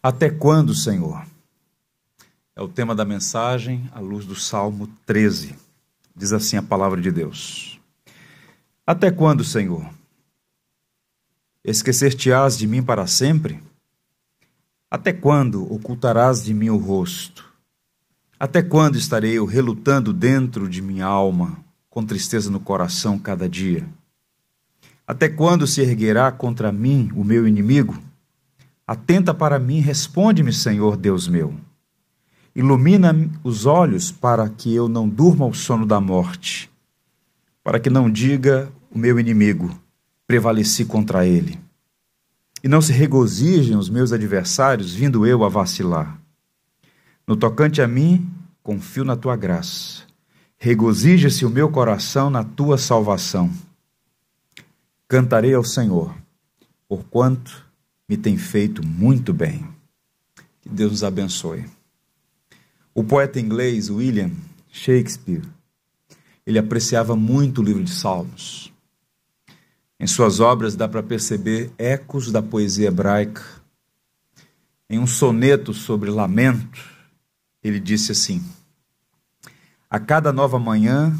Até quando, Senhor? É o tema da mensagem à luz do Salmo 13. Diz assim a palavra de Deus: Até quando, Senhor? Esquecer-te-ás de mim para sempre? Até quando ocultarás de mim o rosto? Até quando estarei eu relutando dentro de minha alma, com tristeza no coração cada dia? Até quando se erguerá contra mim o meu inimigo? Atenta para mim, responde-me, Senhor Deus meu. Ilumina os olhos para que eu não durma o sono da morte, para que não diga o meu inimigo, prevaleci contra ele. E não se regozijem os meus adversários, vindo eu a vacilar. No tocante a mim, confio na tua graça. Regozija-se o meu coração na tua salvação. Cantarei ao Senhor, porquanto me tem feito muito bem. Que Deus nos abençoe. O poeta inglês William Shakespeare, ele apreciava muito o livro de Salmos. Em suas obras dá para perceber ecos da poesia hebraica. Em um soneto sobre lamento, ele disse assim: A cada nova manhã,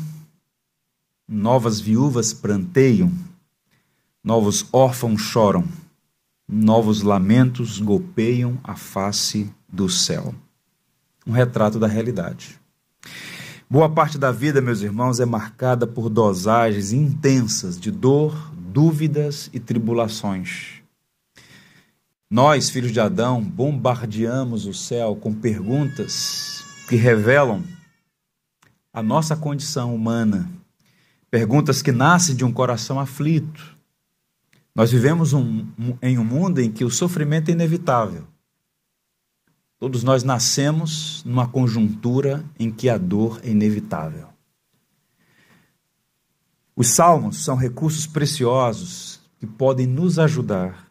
novas viúvas pranteiam, novos órfãos choram novos lamentos golpeiam a face do céu. Um retrato da realidade. Boa parte da vida, meus irmãos, é marcada por dosagens intensas de dor, dúvidas e tribulações. Nós, filhos de Adão, bombardeamos o céu com perguntas que revelam a nossa condição humana, perguntas que nascem de um coração aflito, nós vivemos um, um, em um mundo em que o sofrimento é inevitável. Todos nós nascemos numa conjuntura em que a dor é inevitável. Os salmos são recursos preciosos que podem nos ajudar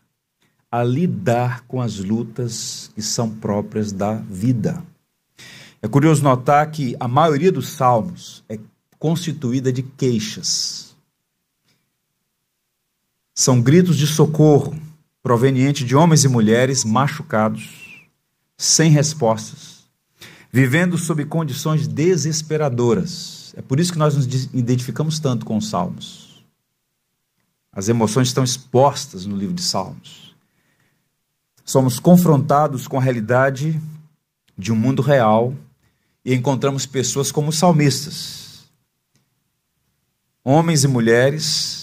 a lidar com as lutas que são próprias da vida. É curioso notar que a maioria dos salmos é constituída de queixas são gritos de socorro provenientes de homens e mulheres machucados, sem respostas, vivendo sob condições desesperadoras. É por isso que nós nos identificamos tanto com os Salmos. As emoções estão expostas no livro de Salmos. Somos confrontados com a realidade de um mundo real e encontramos pessoas como salmistas, homens e mulheres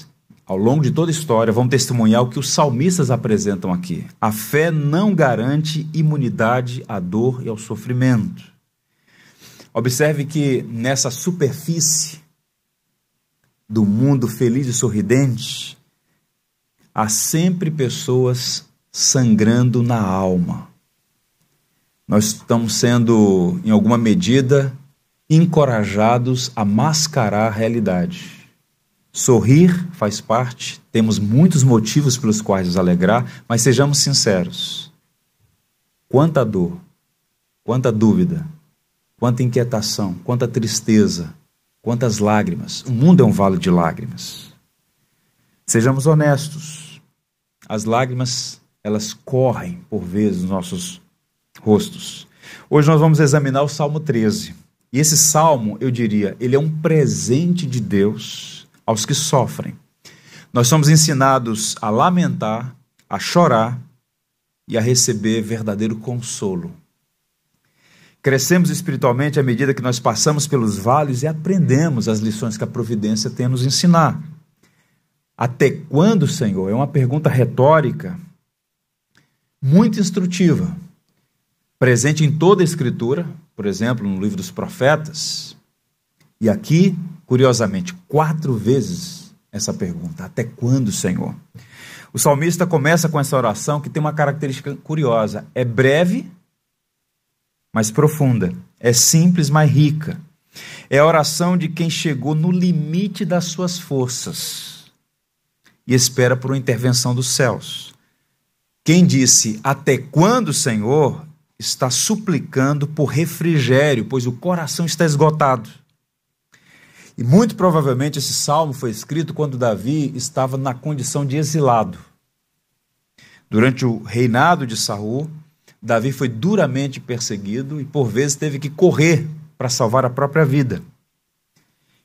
ao longo de toda a história, vão testemunhar o que os salmistas apresentam aqui. A fé não garante imunidade à dor e ao sofrimento. Observe que nessa superfície do mundo feliz e sorridente, há sempre pessoas sangrando na alma. Nós estamos sendo, em alguma medida, encorajados a mascarar a realidade. Sorrir faz parte, temos muitos motivos pelos quais nos alegrar, mas sejamos sinceros. Quanta dor, quanta dúvida, quanta inquietação, quanta tristeza, quantas lágrimas. O mundo é um vale de lágrimas. Sejamos honestos. As lágrimas, elas correm por vezes nos nossos rostos. Hoje nós vamos examinar o Salmo 13. E esse salmo, eu diria, ele é um presente de Deus aos que sofrem. Nós somos ensinados a lamentar, a chorar e a receber verdadeiro consolo. Crescemos espiritualmente à medida que nós passamos pelos vales e aprendemos as lições que a providência tem a nos ensinar. Até quando, Senhor? É uma pergunta retórica, muito instrutiva, presente em toda a Escritura, por exemplo, no livro dos profetas, e aqui curiosamente, quatro vezes essa pergunta: Até quando, Senhor? O salmista começa com essa oração que tem uma característica curiosa: é breve, mas profunda, é simples, mas rica. É a oração de quem chegou no limite das suas forças e espera por uma intervenção dos céus. Quem disse até quando, Senhor, está suplicando por refrigério, pois o coração está esgotado. E muito provavelmente esse salmo foi escrito quando Davi estava na condição de exilado. Durante o reinado de Saul, Davi foi duramente perseguido e por vezes teve que correr para salvar a própria vida.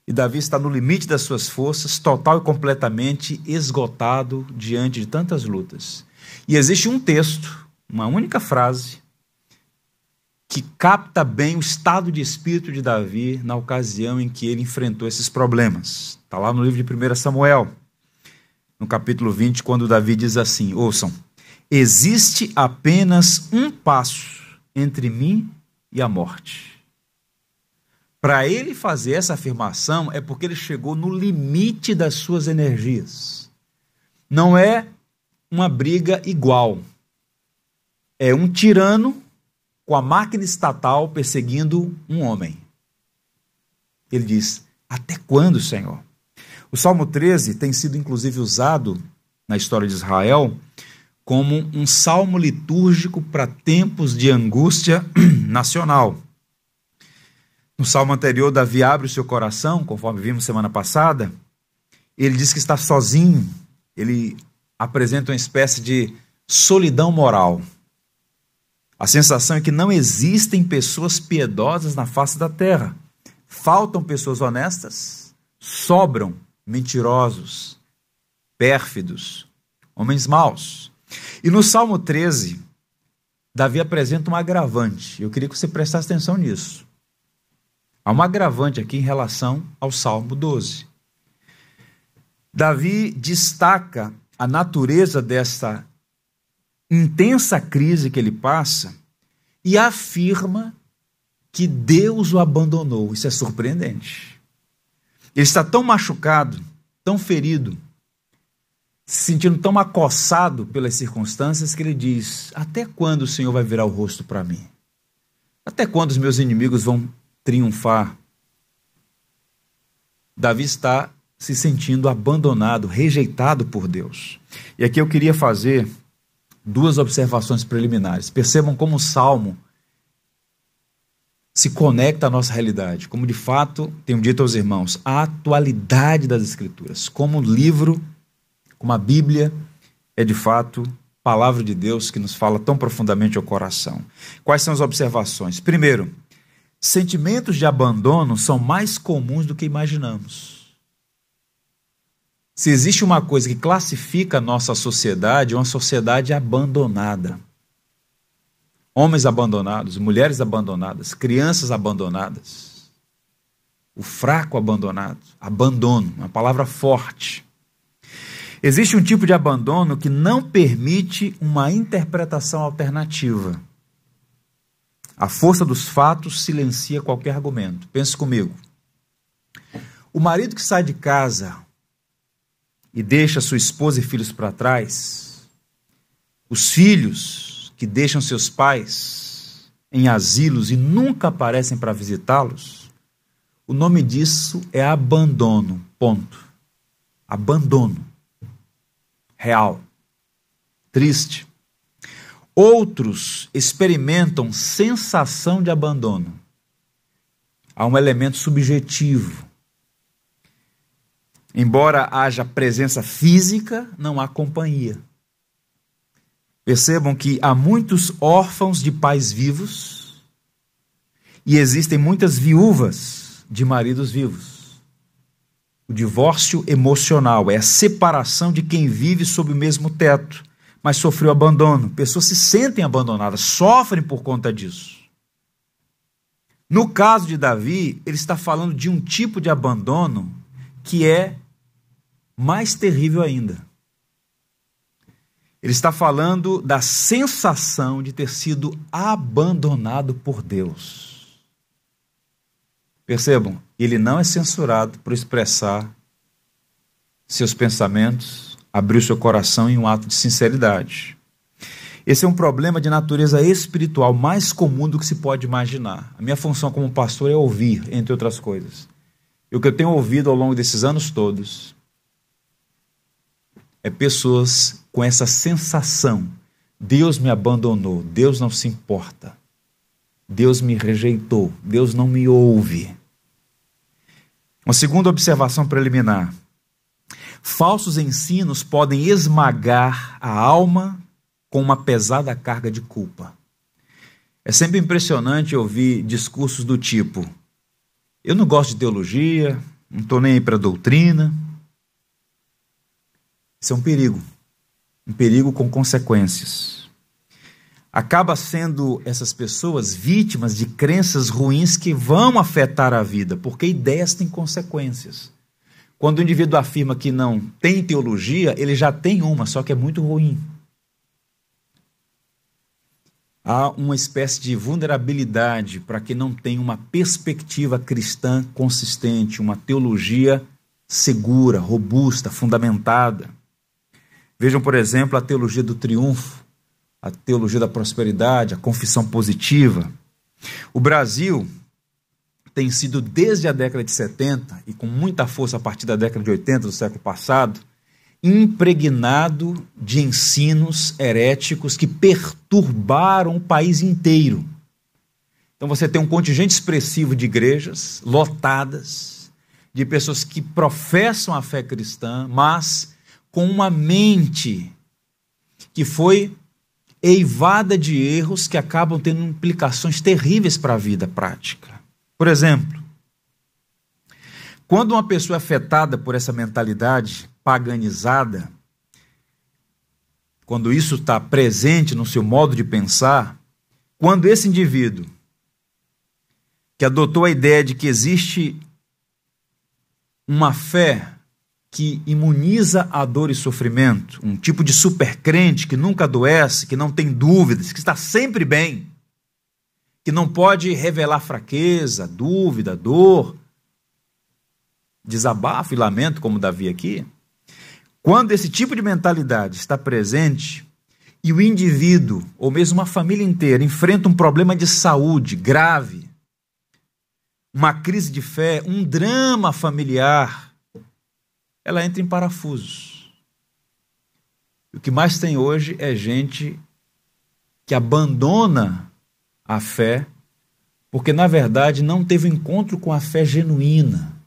E Davi está no limite das suas forças, total e completamente esgotado diante de tantas lutas. E existe um texto, uma única frase, que capta bem o estado de espírito de Davi na ocasião em que ele enfrentou esses problemas. Está lá no livro de 1 Samuel, no capítulo 20, quando Davi diz assim: Ouçam, existe apenas um passo entre mim e a morte. Para ele fazer essa afirmação é porque ele chegou no limite das suas energias. Não é uma briga igual. É um tirano com a máquina estatal perseguindo um homem. Ele diz: Até quando, Senhor? O Salmo 13 tem sido inclusive usado na história de Israel como um salmo litúrgico para tempos de angústia nacional. No salmo anterior, Davi abre o seu coração, conforme vimos semana passada. Ele diz que está sozinho. Ele apresenta uma espécie de solidão moral. A sensação é que não existem pessoas piedosas na face da terra. Faltam pessoas honestas, sobram mentirosos, pérfidos, homens maus. E no Salmo 13, Davi apresenta um agravante. Eu queria que você prestasse atenção nisso. Há um agravante aqui em relação ao Salmo 12. Davi destaca a natureza dessa intensa crise que ele passa e afirma que Deus o abandonou. Isso é surpreendente. Ele está tão machucado, tão ferido, se sentindo tão acossado pelas circunstâncias que ele diz: Até quando o Senhor vai virar o rosto para mim? Até quando os meus inimigos vão triunfar? Davi está se sentindo abandonado, rejeitado por Deus. E aqui eu queria fazer duas observações preliminares. Percebam como o salmo se conecta à nossa realidade, como de fato, tenho dito aos irmãos, a atualidade das Escrituras, como o livro, como a Bíblia é de fato palavra de Deus que nos fala tão profundamente ao coração. Quais são as observações? Primeiro, sentimentos de abandono são mais comuns do que imaginamos. Se existe uma coisa que classifica a nossa sociedade, é uma sociedade abandonada. Homens abandonados, mulheres abandonadas, crianças abandonadas. O fraco abandonado. Abandono, uma palavra forte. Existe um tipo de abandono que não permite uma interpretação alternativa. A força dos fatos silencia qualquer argumento. Pense comigo. O marido que sai de casa e deixa sua esposa e filhos para trás, os filhos que deixam seus pais em asilos e nunca aparecem para visitá-los, o nome disso é abandono. Ponto. Abandono. Real. Triste. Outros experimentam sensação de abandono. Há um elemento subjetivo Embora haja presença física, não há companhia. Percebam que há muitos órfãos de pais vivos e existem muitas viúvas de maridos vivos. O divórcio emocional é a separação de quem vive sob o mesmo teto, mas sofreu abandono. Pessoas se sentem abandonadas, sofrem por conta disso. No caso de Davi, ele está falando de um tipo de abandono que é mais terrível ainda. Ele está falando da sensação de ter sido abandonado por Deus. Percebam, ele não é censurado por expressar seus pensamentos, abrir seu coração em um ato de sinceridade. Esse é um problema de natureza espiritual mais comum do que se pode imaginar. A minha função como pastor é ouvir, entre outras coisas. E o que eu tenho ouvido ao longo desses anos todos é pessoas com essa sensação: Deus me abandonou, Deus não se importa, Deus me rejeitou, Deus não me ouve. Uma segunda observação preliminar: falsos ensinos podem esmagar a alma com uma pesada carga de culpa. É sempre impressionante ouvir discursos do tipo: eu não gosto de teologia, não estou nem aí para doutrina. Isso é um perigo, um perigo com consequências. Acaba sendo essas pessoas vítimas de crenças ruins que vão afetar a vida, porque ideias têm consequências. Quando o indivíduo afirma que não tem teologia, ele já tem uma, só que é muito ruim. Há uma espécie de vulnerabilidade para que não tenha uma perspectiva cristã consistente, uma teologia segura, robusta, fundamentada. Vejam, por exemplo, a teologia do triunfo, a teologia da prosperidade, a confissão positiva. O Brasil tem sido desde a década de 70 e com muita força a partir da década de 80 do século passado, impregnado de ensinos heréticos que perturbaram o país inteiro. Então você tem um contingente expressivo de igrejas lotadas, de pessoas que professam a fé cristã, mas com uma mente que foi eivada de erros que acabam tendo implicações terríveis para a vida prática. Por exemplo, quando uma pessoa é afetada por essa mentalidade paganizada, quando isso está presente no seu modo de pensar, quando esse indivíduo que adotou a ideia de que existe uma fé que imuniza a dor e sofrimento, um tipo de supercrente que nunca adoece, que não tem dúvidas, que está sempre bem, que não pode revelar fraqueza, dúvida, dor, desabafo e lamento, como Davi aqui. Quando esse tipo de mentalidade está presente e o indivíduo, ou mesmo uma família inteira, enfrenta um problema de saúde grave, uma crise de fé, um drama familiar, ela entra em parafusos. O que mais tem hoje é gente que abandona a fé, porque na verdade não teve encontro com a fé genuína,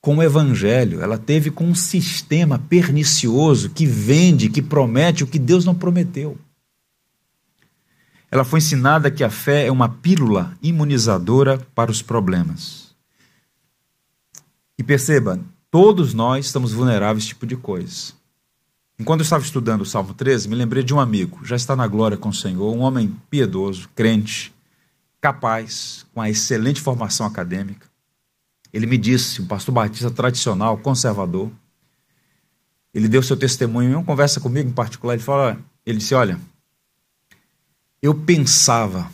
com o evangelho, ela teve com um sistema pernicioso que vende, que promete o que Deus não prometeu. Ela foi ensinada que a fé é uma pílula imunizadora para os problemas. E perceba, todos nós estamos vulneráveis a esse tipo de coisa. Enquanto eu estava estudando o Salmo 13, me lembrei de um amigo, já está na glória com o Senhor, um homem piedoso, crente, capaz, com a excelente formação acadêmica. Ele me disse, um pastor batista tradicional, conservador. Ele deu seu testemunho em uma conversa comigo em particular. Ele falou, ele disse: Olha, eu pensava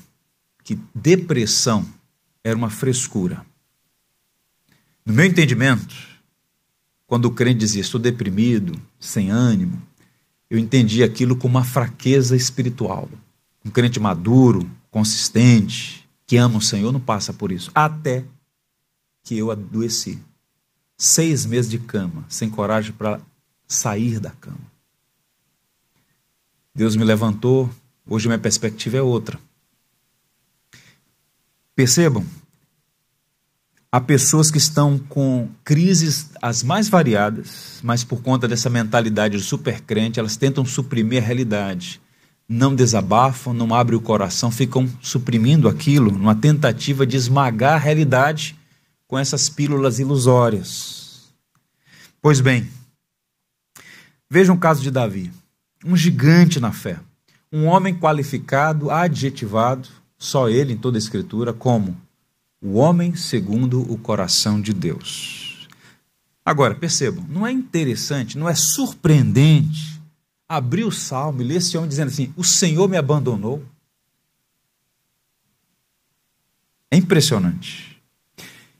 que depressão era uma frescura. No meu entendimento, quando o crente dizia estou deprimido, sem ânimo, eu entendi aquilo como uma fraqueza espiritual. Um crente maduro, consistente, que ama o Senhor, não passa por isso. Até que eu adoeci. Seis meses de cama, sem coragem para sair da cama. Deus me levantou, hoje minha perspectiva é outra. Percebam, há pessoas que estão com crises as mais variadas, mas por conta dessa mentalidade de supercrente, elas tentam suprimir a realidade não desabafam, não abrem o coração, ficam suprimindo aquilo numa tentativa de esmagar a realidade com essas pílulas ilusórias. Pois bem, veja o caso de Davi, um gigante na fé, um homem qualificado, adjetivado, só ele em toda a Escritura, como o homem segundo o coração de Deus. Agora, percebam, não é interessante, não é surpreendente abrir o salmo e ler esse homem dizendo assim: O Senhor me abandonou. É impressionante.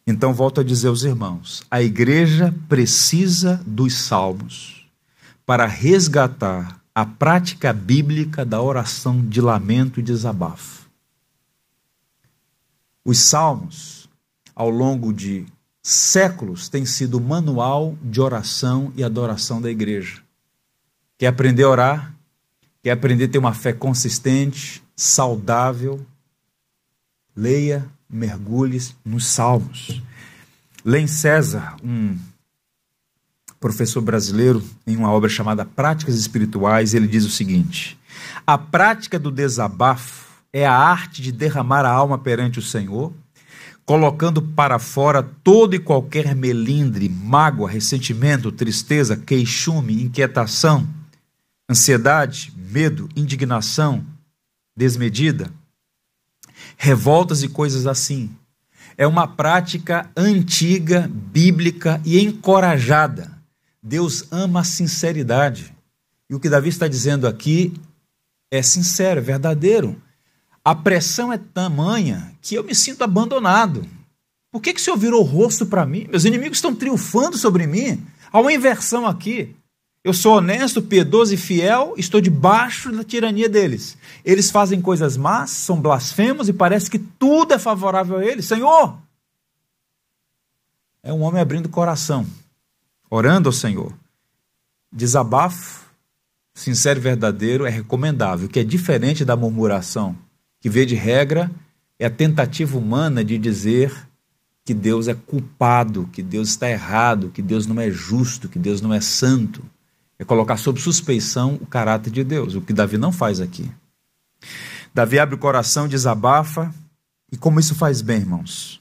Então, volto a dizer aos irmãos: a igreja precisa dos salmos para resgatar a prática bíblica da oração de lamento e desabafo. Os salmos, ao longo de séculos, têm sido o manual de oração e adoração da igreja. Quer aprender a orar? Quer aprender a ter uma fé consistente, saudável? Leia, mergulhe nos Salmos. Len César, um professor brasileiro, em uma obra chamada Práticas Espirituais, ele diz o seguinte: A prática do desabafo é a arte de derramar a alma perante o Senhor, colocando para fora todo e qualquer melindre, mágoa, ressentimento, tristeza, queixume, inquietação, ansiedade, medo, indignação desmedida, revoltas e coisas assim. É uma prática antiga, bíblica e encorajada. Deus ama a sinceridade. E o que Davi está dizendo aqui é sincero, é verdadeiro. A pressão é tamanha que eu me sinto abandonado. Por que, que o Senhor virou o rosto para mim? Meus inimigos estão triunfando sobre mim. Há uma inversão aqui. Eu sou honesto, piedoso e fiel, estou debaixo da tirania deles. Eles fazem coisas más, são blasfemos e parece que tudo é favorável a eles. Senhor! É um homem abrindo o coração, orando ao Senhor. Desabafo, sincero e verdadeiro, é recomendável, que é diferente da murmuração, que vê de regra é a tentativa humana de dizer que Deus é culpado, que Deus está errado, que Deus não é justo, que Deus não é santo é colocar sob suspeição o caráter de Deus, o que Davi não faz aqui. Davi abre o coração, desabafa, e como isso faz bem, irmãos?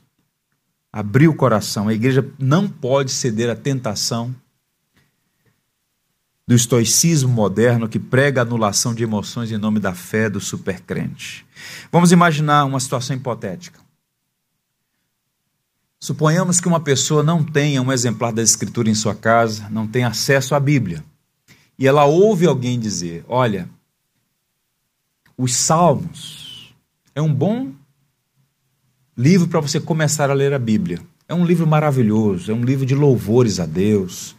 Abrir o coração. A igreja não pode ceder à tentação do estoicismo moderno que prega a anulação de emoções em nome da fé do supercrente. Vamos imaginar uma situação hipotética. Suponhamos que uma pessoa não tenha um exemplar da Escritura em sua casa, não tenha acesso à Bíblia e ela ouve alguém dizer: Olha, os Salmos é um bom livro para você começar a ler a Bíblia. É um livro maravilhoso, é um livro de louvores a Deus.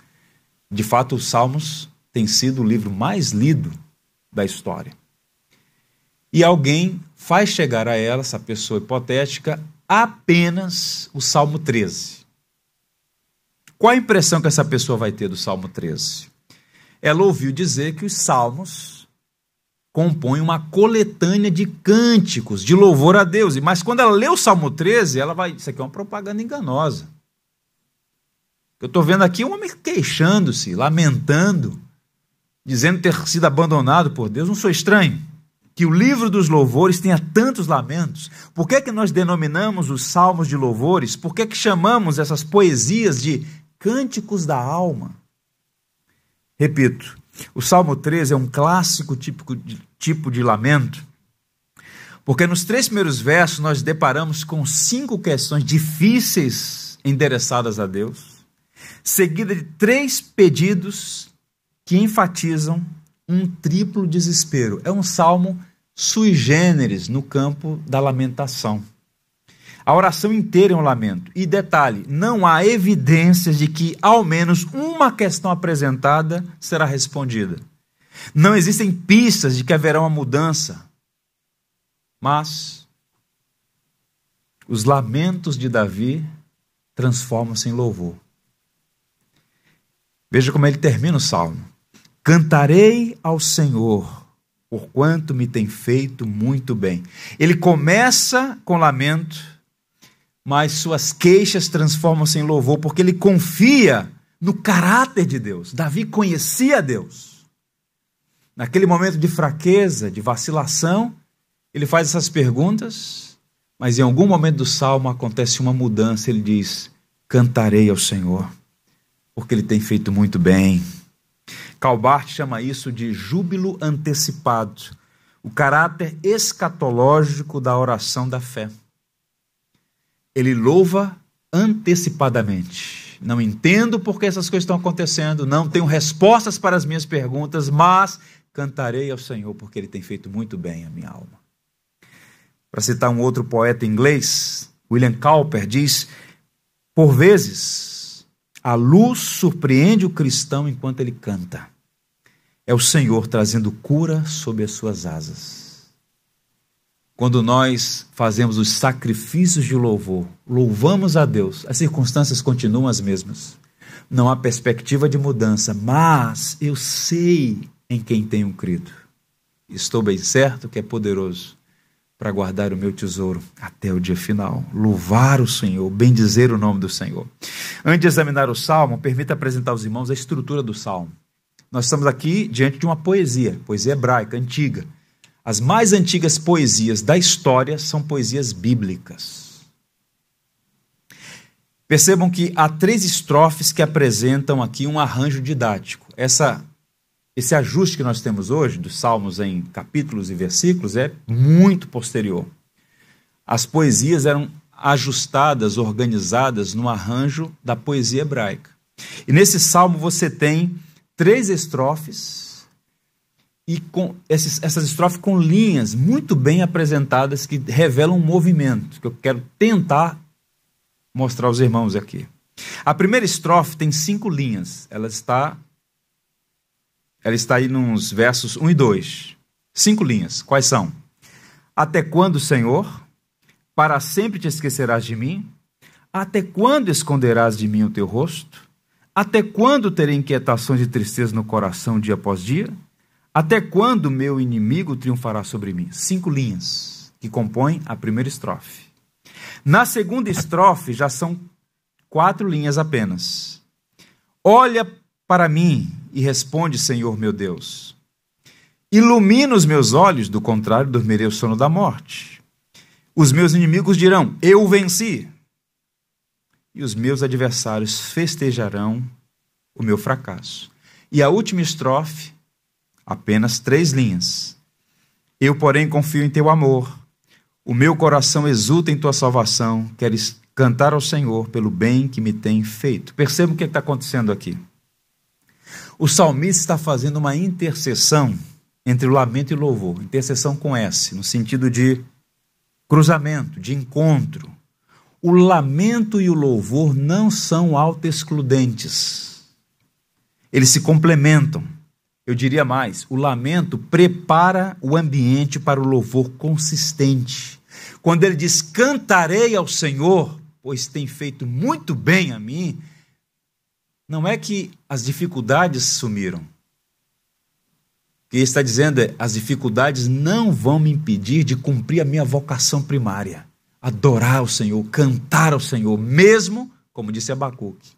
De fato, os Salmos tem sido o livro mais lido da história. E alguém faz chegar a ela, essa pessoa hipotética, apenas o Salmo 13. Qual a impressão que essa pessoa vai ter do Salmo 13? Ela ouviu dizer que os salmos compõem uma coletânea de cânticos de louvor a Deus. Mas quando ela lê o Salmo 13, ela vai. Isso aqui é uma propaganda enganosa. Eu estou vendo aqui um homem queixando-se, lamentando, dizendo ter sido abandonado por Deus. Não sou estranho que o livro dos louvores tenha tantos lamentos. Por que, que nós denominamos os salmos de louvores? Por que, que chamamos essas poesias de cânticos da alma? Repito, o Salmo 13 é um clássico típico de, tipo de lamento, porque nos três primeiros versos nós deparamos com cinco questões difíceis endereçadas a Deus, seguida de três pedidos que enfatizam um triplo desespero. É um salmo sui generis no campo da lamentação. A oração inteira é um lamento. E detalhe: não há evidências de que ao menos uma questão apresentada será respondida. Não existem pistas de que haverá uma mudança. Mas os lamentos de Davi transformam-se em louvor. Veja como ele termina o salmo: Cantarei ao Senhor, porquanto me tem feito muito bem. Ele começa com lamento mas suas queixas transformam-se em louvor, porque ele confia no caráter de Deus. Davi conhecia Deus. Naquele momento de fraqueza, de vacilação, ele faz essas perguntas, mas em algum momento do salmo acontece uma mudança. Ele diz: Cantarei ao Senhor, porque ele tem feito muito bem. Calbart chama isso de júbilo antecipado, o caráter escatológico da oração da fé ele louva antecipadamente. Não entendo por que essas coisas estão acontecendo, não tenho respostas para as minhas perguntas, mas cantarei ao Senhor porque ele tem feito muito bem a minha alma. Para citar um outro poeta inglês, William Cowper diz: Por vezes, a luz surpreende o cristão enquanto ele canta. É o Senhor trazendo cura sob as suas asas. Quando nós fazemos os sacrifícios de louvor, louvamos a Deus, as circunstâncias continuam as mesmas. Não há perspectiva de mudança, mas eu sei em quem tenho crido. Estou bem certo que é poderoso para guardar o meu tesouro até o dia final. Louvar o Senhor, bendizer o nome do Senhor. Antes de examinar o salmo, permita apresentar aos irmãos a estrutura do salmo. Nós estamos aqui diante de uma poesia, poesia hebraica, antiga As mais antigas poesias da história são poesias bíblicas. Percebam que há três estrofes que apresentam aqui um arranjo didático. Essa, esse ajuste que nós temos hoje, dos salmos em capítulos e versículos, é muito posterior. As poesias eram ajustadas, organizadas no arranjo da poesia hebraica. E nesse salmo você tem três estrofes e com esses, essas estrofes com linhas muito bem apresentadas que revelam um movimento que eu quero tentar mostrar aos irmãos aqui. A primeira estrofe tem cinco linhas. Ela está ela está aí nos versos 1 e 2. Cinco linhas. Quais são? Até quando, Senhor? Para sempre te esquecerás de mim? Até quando esconderás de mim o teu rosto? Até quando terei inquietações e tristeza no coração dia após dia? Até quando meu inimigo triunfará sobre mim? Cinco linhas que compõem a primeira estrofe. Na segunda estrofe já são quatro linhas apenas. Olha para mim e responde, Senhor meu Deus. Ilumina os meus olhos, do contrário, dormirei o sono da morte. Os meus inimigos dirão: Eu venci e os meus adversários festejarão o meu fracasso. E a última estrofe, apenas três linhas. Eu, porém, confio em teu amor. O meu coração exulta em tua salvação. Queres cantar ao Senhor pelo bem que me tem feito. Perceba o que está acontecendo aqui. O salmista está fazendo uma intercessão entre o lamento e o louvor. Intercessão com S, no sentido de cruzamento, de encontro o lamento e o louvor não são autoexcludentes. Eles se complementam. Eu diria mais: o lamento prepara o ambiente para o louvor consistente. Quando ele diz: Cantarei ao Senhor, pois tem feito muito bem a mim, não é que as dificuldades sumiram. O que ele está dizendo é: as dificuldades não vão me impedir de cumprir a minha vocação primária adorar o Senhor, cantar ao Senhor, mesmo, como disse Abacuque,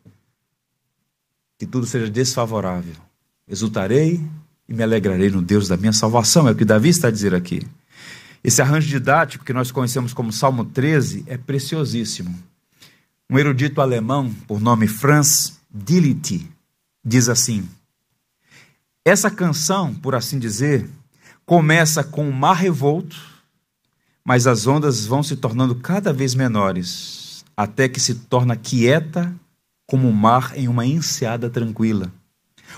que tudo seja desfavorável. Exultarei e me alegrarei no Deus da minha salvação, é o que Davi está a dizer aqui. Esse arranjo didático que nós conhecemos como Salmo 13 é preciosíssimo. Um erudito alemão, por nome Franz Dillity, diz assim: Essa canção, por assim dizer, começa com o mar revolto mas as ondas vão se tornando cada vez menores, até que se torna quieta como o mar em uma enseada tranquila.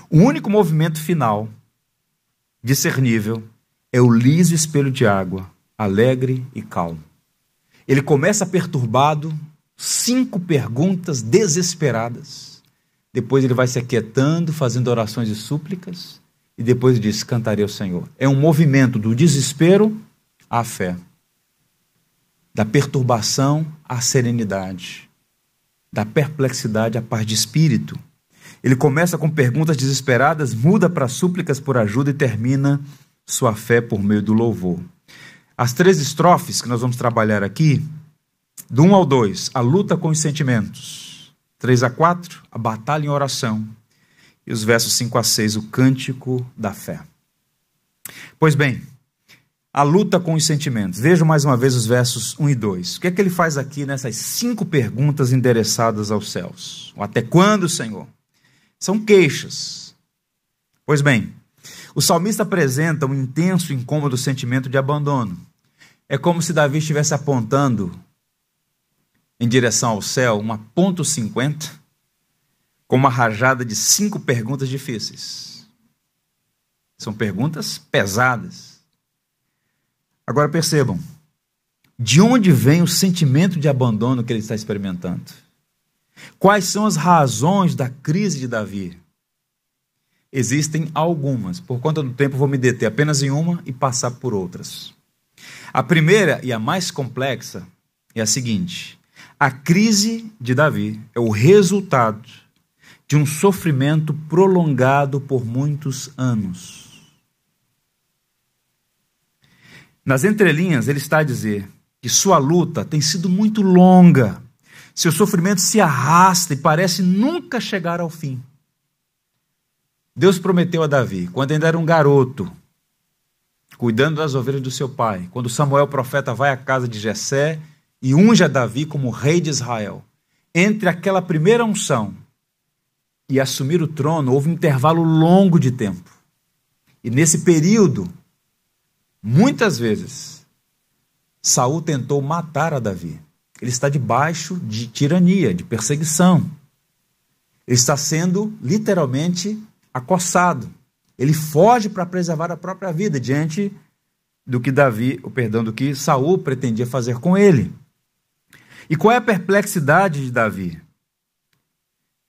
O único movimento final, discernível, é o liso espelho de água, alegre e calmo. Ele começa perturbado, cinco perguntas desesperadas. Depois ele vai se aquietando, fazendo orações e súplicas, e depois diz: Cantarei ao Senhor. É um movimento do desespero à fé da perturbação à serenidade, da perplexidade à paz de espírito. Ele começa com perguntas desesperadas, muda para súplicas por ajuda e termina sua fé por meio do louvor. As três estrofes que nós vamos trabalhar aqui, do 1 ao 2, a luta com os sentimentos. 3 a 4, a batalha em oração. E os versos 5 a 6, o cântico da fé. Pois bem, a luta com os sentimentos. Vejam mais uma vez os versos 1 e 2. O que é que ele faz aqui nessas cinco perguntas endereçadas aos céus? Até quando, Senhor? São queixas. Pois bem, o salmista apresenta um intenso incômodo sentimento de abandono. É como se Davi estivesse apontando em direção ao céu uma ponto .50 com uma rajada de cinco perguntas difíceis. São perguntas pesadas Agora percebam, de onde vem o sentimento de abandono que ele está experimentando? Quais são as razões da crise de Davi? Existem algumas, por conta do tempo vou me deter apenas em uma e passar por outras. A primeira e a mais complexa é a seguinte: a crise de Davi é o resultado de um sofrimento prolongado por muitos anos. Nas entrelinhas, ele está a dizer que sua luta tem sido muito longa, seu sofrimento se arrasta e parece nunca chegar ao fim. Deus prometeu a Davi, quando ainda era um garoto, cuidando das ovelhas do seu pai. Quando Samuel, profeta, vai à casa de Jessé e unge a Davi como rei de Israel. Entre aquela primeira unção e assumir o trono, houve um intervalo longo de tempo. E nesse período, muitas vezes, Saul tentou matar a Davi. Ele está debaixo de tirania, de perseguição. Ele está sendo literalmente acossado. Ele foge para preservar a própria vida diante do que Davi, o perdão, do que Saul pretendia fazer com ele. E qual é a perplexidade de Davi?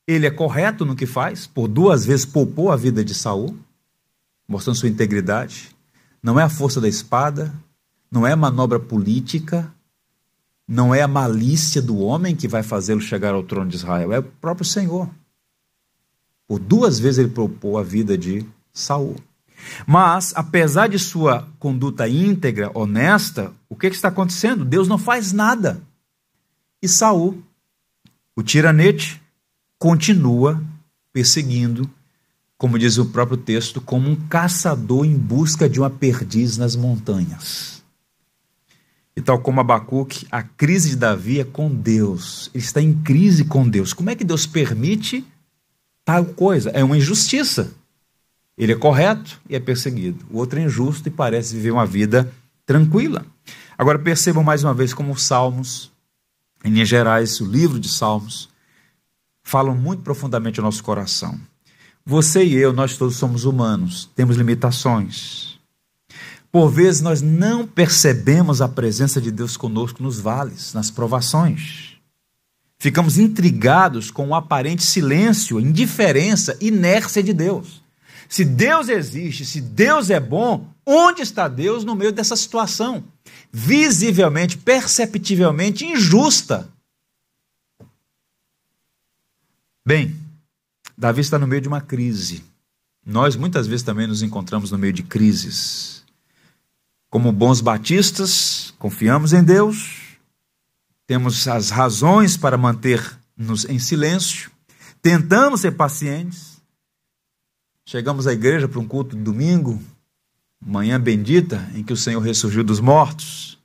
Ele é correto no que faz, por duas vezes poupou a vida de Saul, mostrando sua integridade. Não é a força da espada, não é manobra política, não é a malícia do homem que vai fazê-lo chegar ao trono de Israel, é o próprio Senhor. Por duas vezes ele poupou a vida de Saul. Mas, apesar de sua conduta íntegra, honesta, o que, que está acontecendo? Deus não faz nada. E Saul, o tiranete, continua perseguindo, como diz o próprio texto, como um caçador em busca de uma perdiz nas montanhas. E tal como Abacuque, a crise de Davi é com Deus. Ele está em crise com Deus. Como é que Deus permite tal coisa? É uma injustiça. Ele é correto e é perseguido. O outro é injusto e parece viver uma vida tranquila. Agora percebam mais uma vez como os Salmos, em linhas gerais, o livro de Salmos, falam muito profundamente ao nosso coração. Você e eu, nós todos somos humanos, temos limitações. Por vezes nós não percebemos a presença de Deus conosco nos vales, nas provações. Ficamos intrigados com o aparente silêncio, indiferença, inércia de Deus. Se Deus existe, se Deus é bom, onde está Deus no meio dessa situação? Visivelmente, perceptivelmente injusta. Bem, Davi está no meio de uma crise. Nós muitas vezes também nos encontramos no meio de crises. Como bons batistas, confiamos em Deus, temos as razões para manter-nos em silêncio, tentamos ser pacientes. Chegamos à igreja para um culto de domingo, manhã bendita, em que o Senhor ressurgiu dos mortos.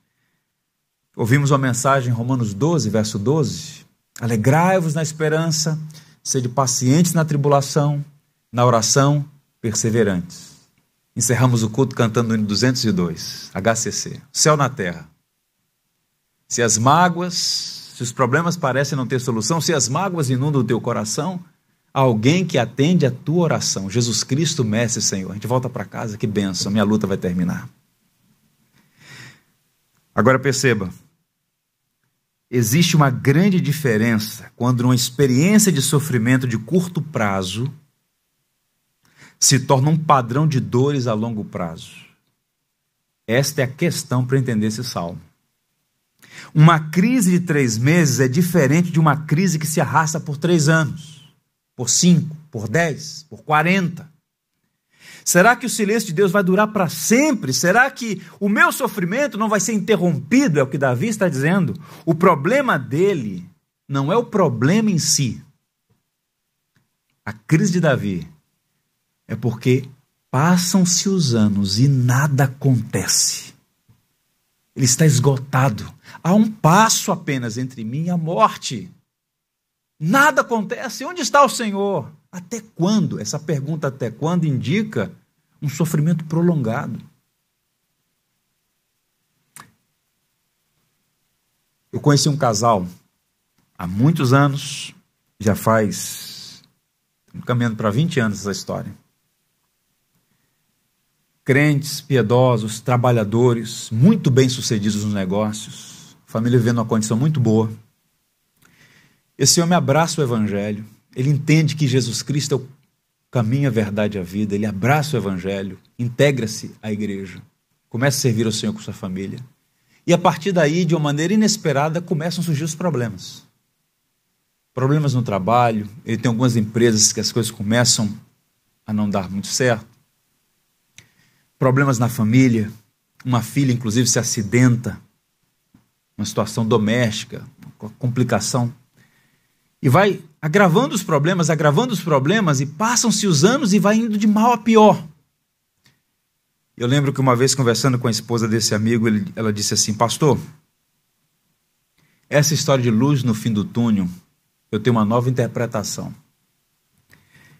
Ouvimos uma mensagem em Romanos 12, verso 12: Alegrai-vos na esperança sede pacientes na tribulação, na oração, perseverantes. Encerramos o culto cantando o hino 202, HCC, Céu na Terra. Se as mágoas, se os problemas parecem não ter solução, se as mágoas inundam o teu coração, alguém que atende a tua oração, Jesus Cristo, Mestre Senhor. A gente volta para casa, que benção, minha luta vai terminar. Agora perceba, existe uma grande diferença quando uma experiência de sofrimento de curto prazo se torna um padrão de dores a longo prazo. Esta é a questão para entender esse salmo. Uma crise de três meses é diferente de uma crise que se arrasta por três anos, por cinco, por dez, por quarenta. Será que o silêncio de Deus vai durar para sempre? Será que o meu sofrimento não vai ser interrompido? É o que Davi está dizendo. O problema dele não é o problema em si. A crise de Davi é porque passam-se os anos e nada acontece. Ele está esgotado. Há um passo apenas entre mim e a morte. Nada acontece. Onde está o Senhor? Até quando? Essa pergunta até quando indica um sofrimento prolongado. Eu conheci um casal há muitos anos, já faz caminhando para 20 anos essa história. Crentes, piedosos, trabalhadores, muito bem sucedidos nos negócios, família vivendo uma condição muito boa. Esse homem abraça o Evangelho, ele entende que Jesus Cristo é o caminho, a verdade e a vida, ele abraça o Evangelho, integra-se à igreja, começa a servir ao Senhor com sua família. E a partir daí, de uma maneira inesperada, começam a surgir os problemas. Problemas no trabalho, ele tem algumas empresas que as coisas começam a não dar muito certo. Problemas na família, uma filha, inclusive, se acidenta, uma situação doméstica, uma complicação e vai agravando os problemas, agravando os problemas, e passam-se os anos e vai indo de mal a pior. Eu lembro que uma vez conversando com a esposa desse amigo, ele, ela disse assim: Pastor, essa história de luz no fim do túnel, eu tenho uma nova interpretação.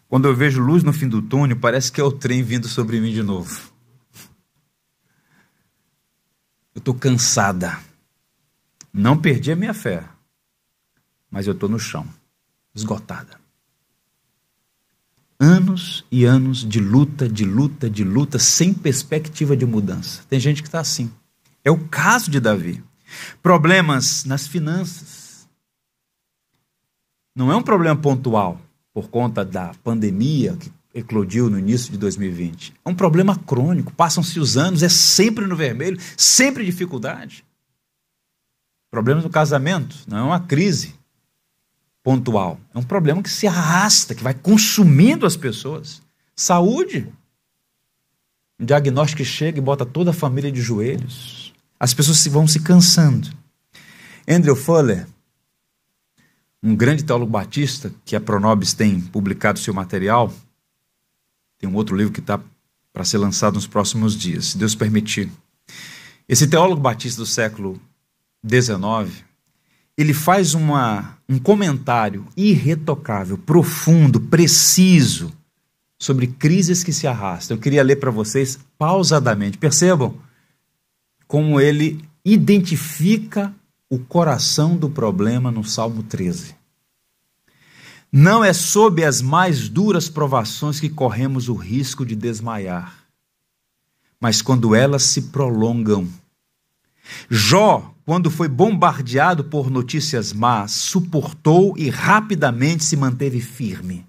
Quando eu vejo luz no fim do túnel, parece que é o trem vindo sobre mim de novo. Eu estou cansada. Não perdi a minha fé, mas eu estou no chão, esgotada. Anos e anos de luta, de luta, de luta, sem perspectiva de mudança. Tem gente que está assim. É o caso de Davi. Problemas nas finanças. Não é um problema pontual por conta da pandemia que eclodiu no início de 2020. É um problema crônico. Passam-se os anos, é sempre no vermelho, sempre dificuldade. Problemas no casamento, não é uma crise pontual. É um problema que se arrasta, que vai consumindo as pessoas. Saúde. Um diagnóstico que chega e bota toda a família de joelhos. As pessoas vão se cansando. Andrew Fuller, um grande teólogo batista, que a Pronobis tem publicado seu material, tem um outro livro que está para ser lançado nos próximos dias, se Deus permitir. Esse teólogo batista do século XIX, ele faz uma, um comentário irretocável, profundo, preciso sobre crises que se arrastam. Eu queria ler para vocês pausadamente. Percebam como ele identifica o coração do problema no Salmo 13. Não é sob as mais duras provações que corremos o risco de desmaiar, mas quando elas se prolongam. Jó, quando foi bombardeado por notícias más, suportou e rapidamente se manteve firme.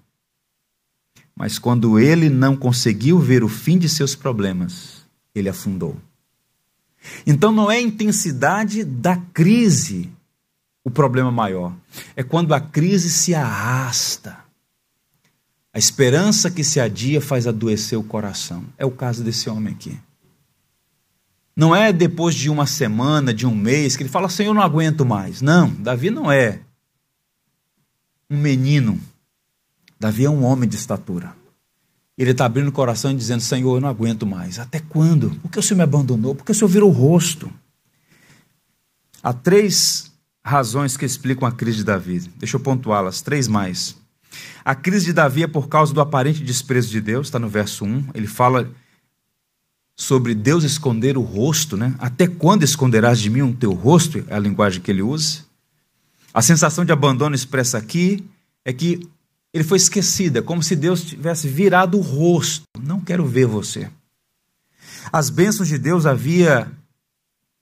Mas quando ele não conseguiu ver o fim de seus problemas, ele afundou. Então não é a intensidade da crise o problema maior. É quando a crise se arrasta. A esperança que se adia faz adoecer o coração. É o caso desse homem aqui. Não é depois de uma semana, de um mês, que ele fala, Senhor, eu não aguento mais. Não, Davi não é um menino. Davi é um homem de estatura. Ele está abrindo o coração e dizendo: Senhor, eu não aguento mais. Até quando? Por que o Senhor me abandonou? Por que o Senhor virou o rosto? Há três razões que explicam a crise de Davi. Deixa eu pontuá-las, três mais. A crise de Davi é por causa do aparente desprezo de Deus, está no verso 1. Ele fala sobre Deus esconder o rosto, né? Até quando esconderás de mim o teu rosto? É a linguagem que ele usa. A sensação de abandono expressa aqui é que ele foi esquecido, é como se Deus tivesse virado o rosto. Não quero ver você. As bênçãos de Deus havia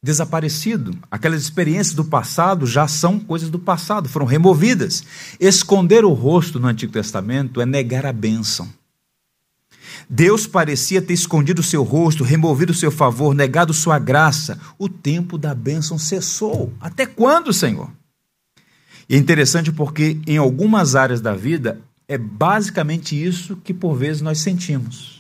desaparecido. Aquelas experiências do passado já são coisas do passado, foram removidas. Esconder o rosto no Antigo Testamento é negar a bênção. Deus parecia ter escondido o seu rosto, removido o seu favor, negado sua graça. O tempo da bênção cessou. Até quando, Senhor? E é interessante porque em algumas áreas da vida é basicamente isso que por vezes nós sentimos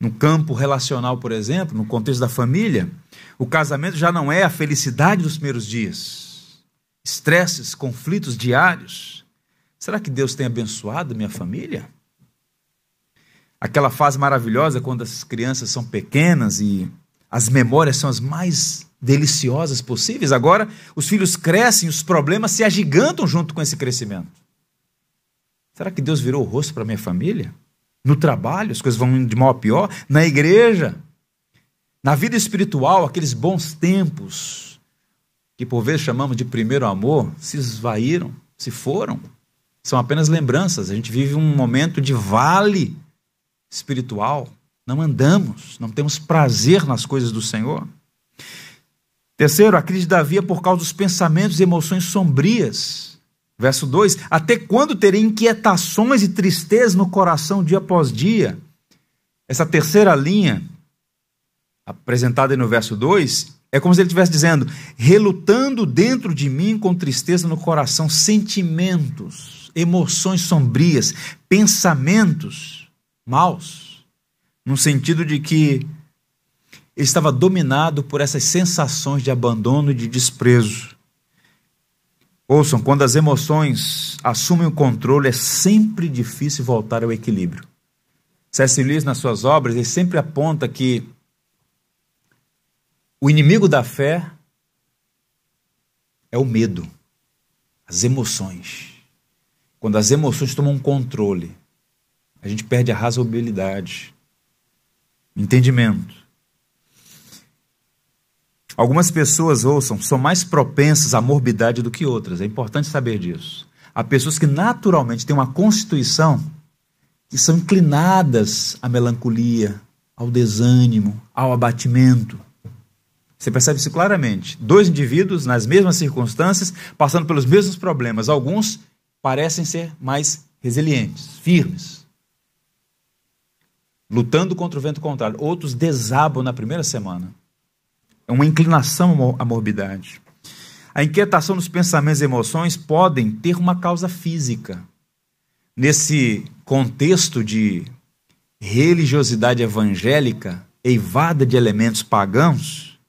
no campo relacional, por exemplo, no contexto da família, o casamento já não é a felicidade dos primeiros dias. Estresses, conflitos diários. Será que Deus tem abençoado minha família? Aquela fase maravilhosa quando as crianças são pequenas e as memórias são as mais deliciosas possíveis. Agora, os filhos crescem, os problemas se agigantam junto com esse crescimento. Será que Deus virou o rosto para minha família? No trabalho, as coisas vão de mal a pior. Na igreja, na vida espiritual, aqueles bons tempos, que por vezes chamamos de primeiro amor, se esvaíram, se foram. São apenas lembranças. A gente vive um momento de vale espiritual. Não andamos, não temos prazer nas coisas do Senhor. Terceiro, a crise de Davi é por causa dos pensamentos e emoções sombrias Verso 2: Até quando terei inquietações e tristeza no coração dia após dia? Essa terceira linha, apresentada no verso 2, é como se ele estivesse dizendo: relutando dentro de mim com tristeza no coração, sentimentos, emoções sombrias, pensamentos maus, no sentido de que ele estava dominado por essas sensações de abandono e de desprezo. Ouçam, quando as emoções assumem o controle, é sempre difícil voltar ao equilíbrio. C.S. Lewis, nas suas obras, ele sempre aponta que o inimigo da fé é o medo, as emoções. Quando as emoções tomam controle, a gente perde a razoabilidade, entendimento. Algumas pessoas, ouçam, são mais propensas à morbidade do que outras. É importante saber disso. Há pessoas que naturalmente têm uma constituição que são inclinadas à melancolia, ao desânimo, ao abatimento. Você percebe isso claramente. Dois indivíduos nas mesmas circunstâncias, passando pelos mesmos problemas. Alguns parecem ser mais resilientes, firmes, lutando contra o vento contrário. Outros desabam na primeira semana. É uma inclinação à morbidade. A inquietação dos pensamentos e emoções podem ter uma causa física. Nesse contexto de religiosidade evangélica, eivada de elementos pagãos,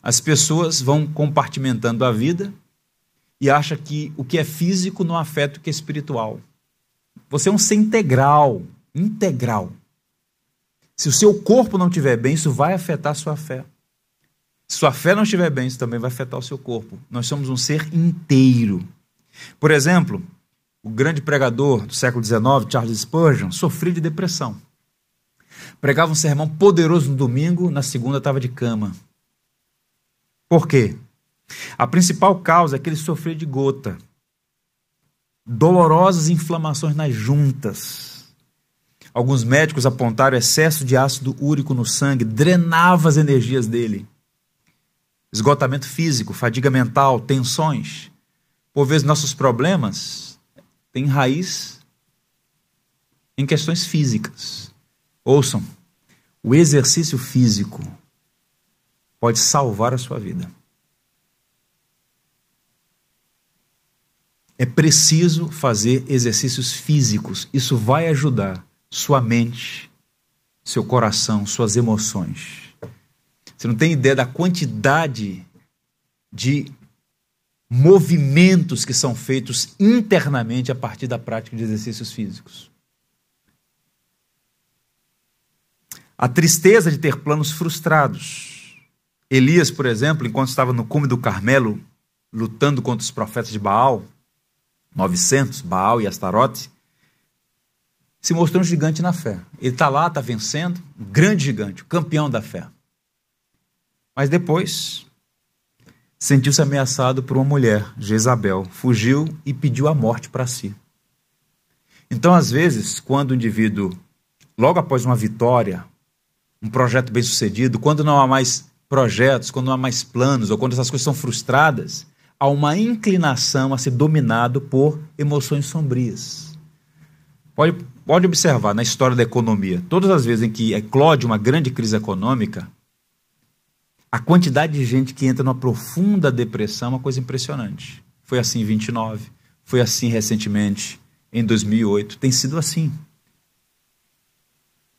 as pessoas vão compartimentando a vida e acham que o que é físico não afeta o que é espiritual. Você é um ser integral, integral. Se o seu corpo não estiver bem, isso vai afetar a sua fé. Se sua fé não estiver bem, isso também vai afetar o seu corpo. Nós somos um ser inteiro. Por exemplo, o grande pregador do século XIX, Charles Spurgeon, sofria de depressão. Pregava um sermão poderoso no domingo, na segunda estava de cama. Por quê? A principal causa é que ele sofria de gota. Dolorosas inflamações nas juntas. Alguns médicos apontaram excesso de ácido úrico no sangue, drenava as energias dele esgotamento físico, fadiga mental, tensões. Por vezes nossos problemas têm raiz em questões físicas. Ouçam, o exercício físico pode salvar a sua vida. É preciso fazer exercícios físicos. Isso vai ajudar sua mente, seu coração, suas emoções. Você não tem ideia da quantidade de movimentos que são feitos internamente a partir da prática de exercícios físicos. A tristeza de ter planos frustrados. Elias, por exemplo, enquanto estava no cume do Carmelo, lutando contra os profetas de Baal, 900, Baal e Astarote, se mostrou um gigante na fé. Ele está lá, está vencendo, um grande gigante, o campeão da fé. Mas depois sentiu-se ameaçado por uma mulher, Jezabel, fugiu e pediu a morte para si. Então, às vezes, quando o indivíduo, logo após uma vitória, um projeto bem sucedido, quando não há mais projetos, quando não há mais planos, ou quando essas coisas são frustradas, há uma inclinação a ser dominado por emoções sombrias. Pode, pode observar na história da economia, todas as vezes em que eclode uma grande crise econômica, a quantidade de gente que entra numa profunda depressão é uma coisa impressionante. Foi assim em 29, foi assim recentemente em 2008, tem sido assim.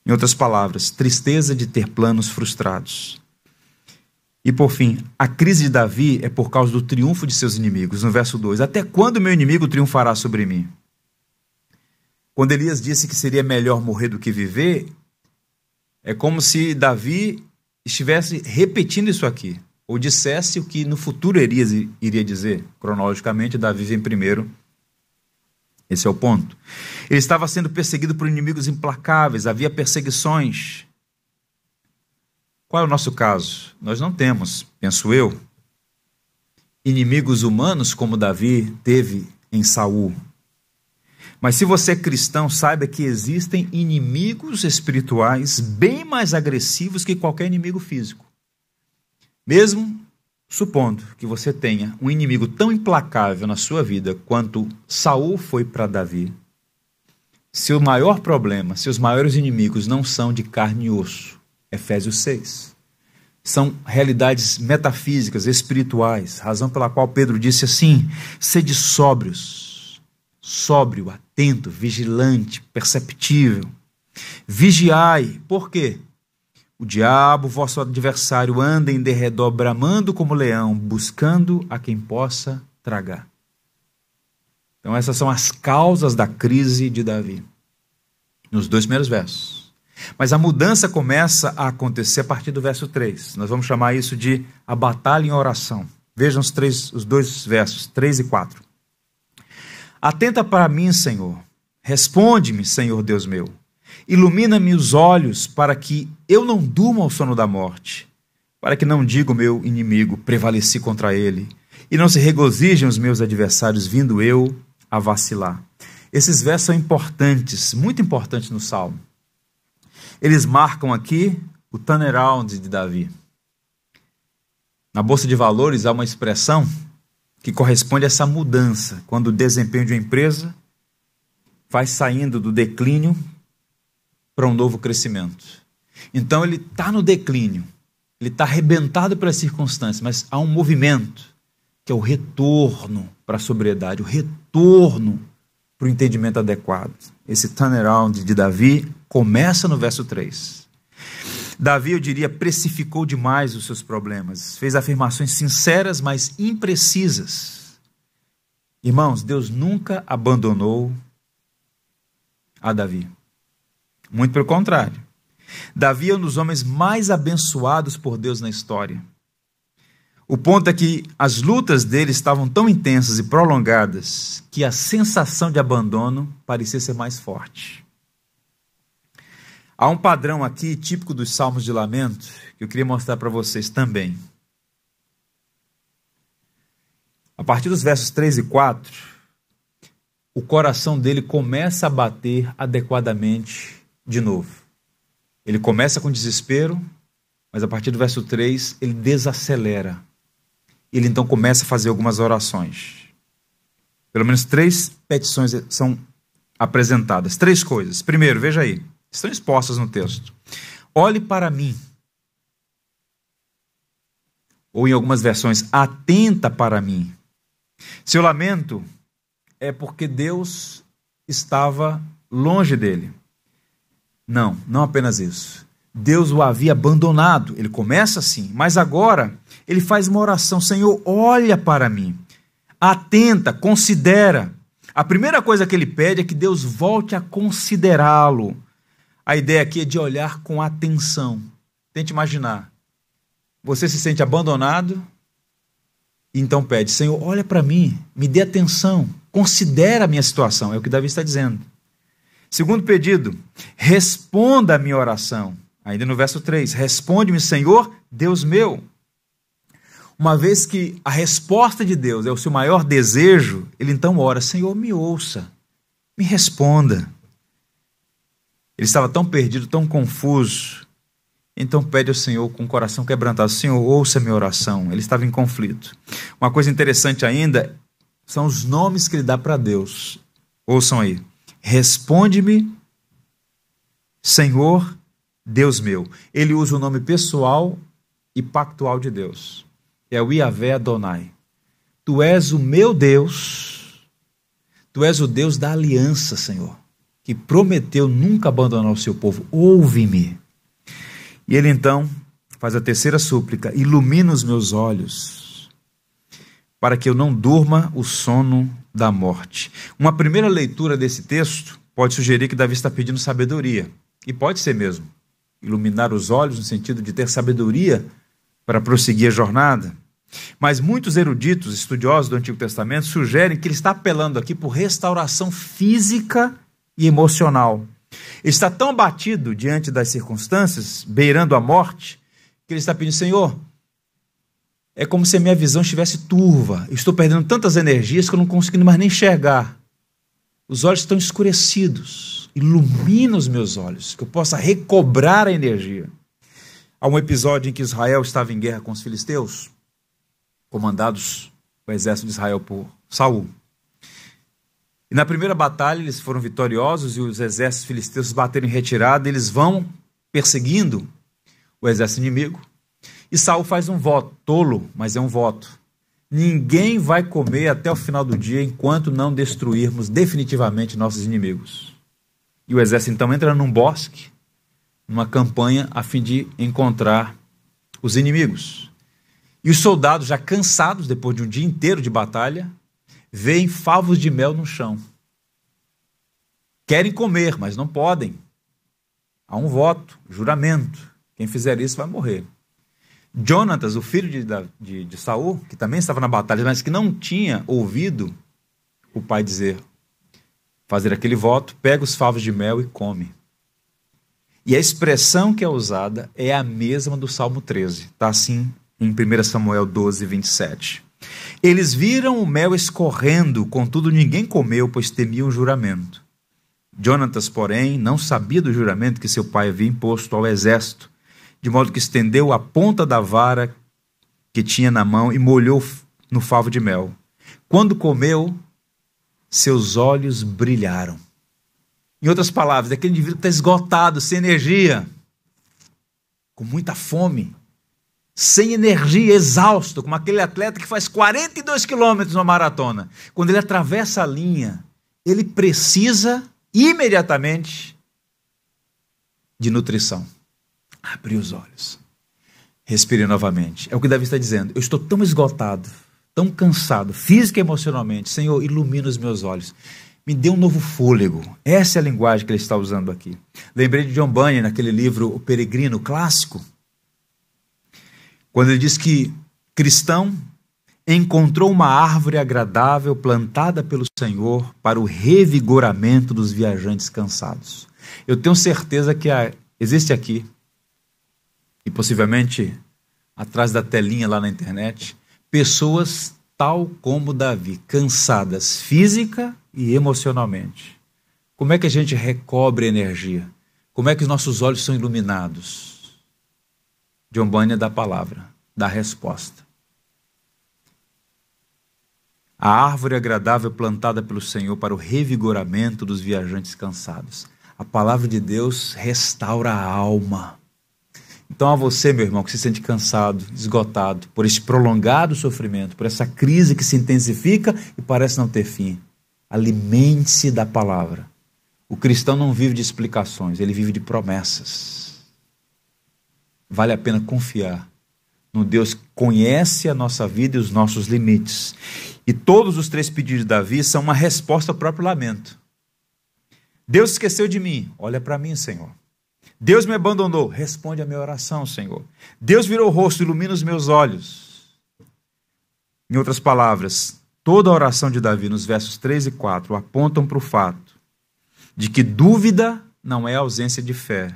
Em outras palavras, tristeza de ter planos frustrados. E por fim, a crise de Davi é por causa do triunfo de seus inimigos. No verso 2: Até quando meu inimigo triunfará sobre mim? Quando Elias disse que seria melhor morrer do que viver, é como se Davi estivesse repetindo isso aqui, ou dissesse o que no futuro Elias iria dizer. Cronologicamente, Davi vem primeiro. Esse é o ponto. Ele estava sendo perseguido por inimigos implacáveis, havia perseguições. Qual é o nosso caso? Nós não temos, penso eu, inimigos humanos como Davi teve em Saul. Mas se você é cristão, saiba que existem inimigos espirituais bem mais agressivos que qualquer inimigo físico. Mesmo supondo que você tenha um inimigo tão implacável na sua vida quanto Saul foi para Davi, seu maior problema, seus maiores inimigos não são de carne e osso. Efésios 6. São realidades metafísicas, espirituais, razão pela qual Pedro disse assim: sede sóbrios sóbrio, atento, vigilante, perceptível. Vigiai, por quê? O diabo, vosso adversário, anda em derredor, bramando como leão, buscando a quem possa tragar. Então, essas são as causas da crise de Davi. nos dois primeiros versos. Mas a mudança começa a acontecer a partir do verso 3. Nós vamos chamar isso de a batalha em oração. Vejam os, três, os dois versos, 3 e 4. Atenta para mim, Senhor. Responde-me, Senhor Deus meu. Ilumina-me os olhos para que eu não durma ao sono da morte, para que não diga o meu inimigo, prevaleci contra ele, e não se regozijem os meus adversários, vindo eu a vacilar. Esses versos são importantes, muito importantes no Salmo. Eles marcam aqui o turnaround de Davi. Na Bolsa de Valores há uma expressão que corresponde a essa mudança, quando o desempenho de uma empresa vai saindo do declínio para um novo crescimento. Então ele está no declínio, ele está arrebentado pelas circunstâncias, mas há um movimento que é o retorno para a sobriedade, o retorno para o entendimento adequado. Esse turnaround de Davi começa no verso 3. Davi, eu diria, precificou demais os seus problemas, fez afirmações sinceras, mas imprecisas. Irmãos, Deus nunca abandonou a Davi. Muito pelo contrário. Davi é um dos homens mais abençoados por Deus na história. O ponto é que as lutas dele estavam tão intensas e prolongadas que a sensação de abandono parecia ser mais forte. Há um padrão aqui típico dos salmos de lamento que eu queria mostrar para vocês também. A partir dos versos 3 e 4, o coração dele começa a bater adequadamente de novo. Ele começa com desespero, mas a partir do verso 3 ele desacelera ele então começa a fazer algumas orações. Pelo menos três petições são apresentadas. Três coisas. Primeiro, veja aí, estão expostas no texto. Olhe para mim. Ou em algumas versões, atenta para mim. Seu lamento é porque Deus estava longe dele. Não, não apenas isso. Deus o havia abandonado. Ele começa assim, mas agora ele faz uma oração: Senhor, olha para mim, atenta, considera. A primeira coisa que ele pede é que Deus volte a considerá-lo. A ideia aqui é de olhar com atenção. Tente imaginar. Você se sente abandonado, então pede: Senhor, olha para mim, me dê atenção, considera a minha situação. É o que Davi está dizendo. Segundo pedido, responda a minha oração. Ainda no verso 3: Responde-me, Senhor, Deus meu. Uma vez que a resposta de Deus é o seu maior desejo, ele então ora: Senhor, me ouça, me responda. Ele estava tão perdido, tão confuso. Então pede ao Senhor com o coração quebrantado: Senhor, ouça minha oração. Ele estava em conflito. Uma coisa interessante ainda são os nomes que ele dá para Deus. Ouçam aí: Responde-me, Senhor, Deus meu. Ele usa o nome pessoal e pactual de Deus. É o Iavé Adonai. Tu és o meu Deus, tu és o Deus da aliança, Senhor, que prometeu nunca abandonar o seu povo. Ouve-me. E ele então faz a terceira súplica: ilumina os meus olhos, para que eu não durma o sono da morte. Uma primeira leitura desse texto pode sugerir que Davi está pedindo sabedoria, e pode ser mesmo iluminar os olhos no sentido de ter sabedoria para prosseguir a jornada. Mas muitos eruditos, estudiosos do Antigo Testamento, sugerem que ele está apelando aqui por restauração física e emocional. Ele está tão abatido diante das circunstâncias, beirando a morte, que ele está pedindo: Senhor, é como se a minha visão estivesse turva. Estou perdendo tantas energias que eu não consigo mais nem enxergar. Os olhos estão escurecidos ilumina os meus olhos, que eu possa recobrar a energia. Há um episódio em que Israel estava em guerra com os filisteus, comandados o exército de Israel por Saul. E na primeira batalha eles foram vitoriosos e os exércitos filisteus bateram em retirada, eles vão perseguindo o exército inimigo. E Saul faz um voto, tolo, mas é um voto. Ninguém vai comer até o final do dia enquanto não destruirmos definitivamente nossos inimigos. E o exército então entra num bosque, numa campanha a fim de encontrar os inimigos. E os soldados, já cansados depois de um dia inteiro de batalha, veem favos de mel no chão. Querem comer, mas não podem. Há um voto, juramento. Quem fizer isso vai morrer. Jonatas, o filho de, de, de Saul, que também estava na batalha, mas que não tinha ouvido o pai dizer, fazer aquele voto, pega os favos de mel e come. E a expressão que é usada é a mesma do Salmo 13. Está assim em 1 Samuel 12, 27. Eles viram o mel escorrendo, contudo ninguém comeu, pois temiam o juramento. Jonatas, porém, não sabia do juramento que seu pai havia imposto ao exército, de modo que estendeu a ponta da vara que tinha na mão e molhou no favo de mel. Quando comeu, seus olhos brilharam. Em outras palavras, aquele indivíduo está esgotado, sem energia, com muita fome, sem energia, exausto, como aquele atleta que faz 42 quilômetros numa maratona. Quando ele atravessa a linha, ele precisa imediatamente de nutrição. Abrir os olhos. Respire novamente. É o que Davi está dizendo. Eu estou tão esgotado, tão cansado, física e emocionalmente. Senhor, ilumina os meus olhos. Me dê um novo fôlego. Essa é a linguagem que ele está usando aqui. Lembrei de John Bunyan naquele livro O Peregrino, clássico. Quando ele diz que cristão encontrou uma árvore agradável plantada pelo Senhor para o revigoramento dos viajantes cansados. Eu tenho certeza que existe aqui, e possivelmente atrás da telinha lá na internet, pessoas tal como Davi, cansadas física e emocionalmente. Como é que a gente recobre energia? Como é que os nossos olhos são iluminados? John Bunyan dá a palavra, dá a resposta. A árvore agradável plantada pelo Senhor para o revigoramento dos viajantes cansados. A palavra de Deus restaura a alma. Então, a você, meu irmão, que se sente cansado, esgotado por este prolongado sofrimento, por essa crise que se intensifica e parece não ter fim, alimente-se da palavra. O cristão não vive de explicações, ele vive de promessas. Vale a pena confiar no Deus que conhece a nossa vida e os nossos limites. E todos os três pedidos de Davi são uma resposta ao próprio lamento. Deus esqueceu de mim, olha para mim, Senhor. Deus me abandonou, responde a minha oração, Senhor. Deus virou o rosto, ilumina os meus olhos. Em outras palavras, toda a oração de Davi, nos versos 3 e 4, apontam para o fato de que dúvida não é ausência de fé,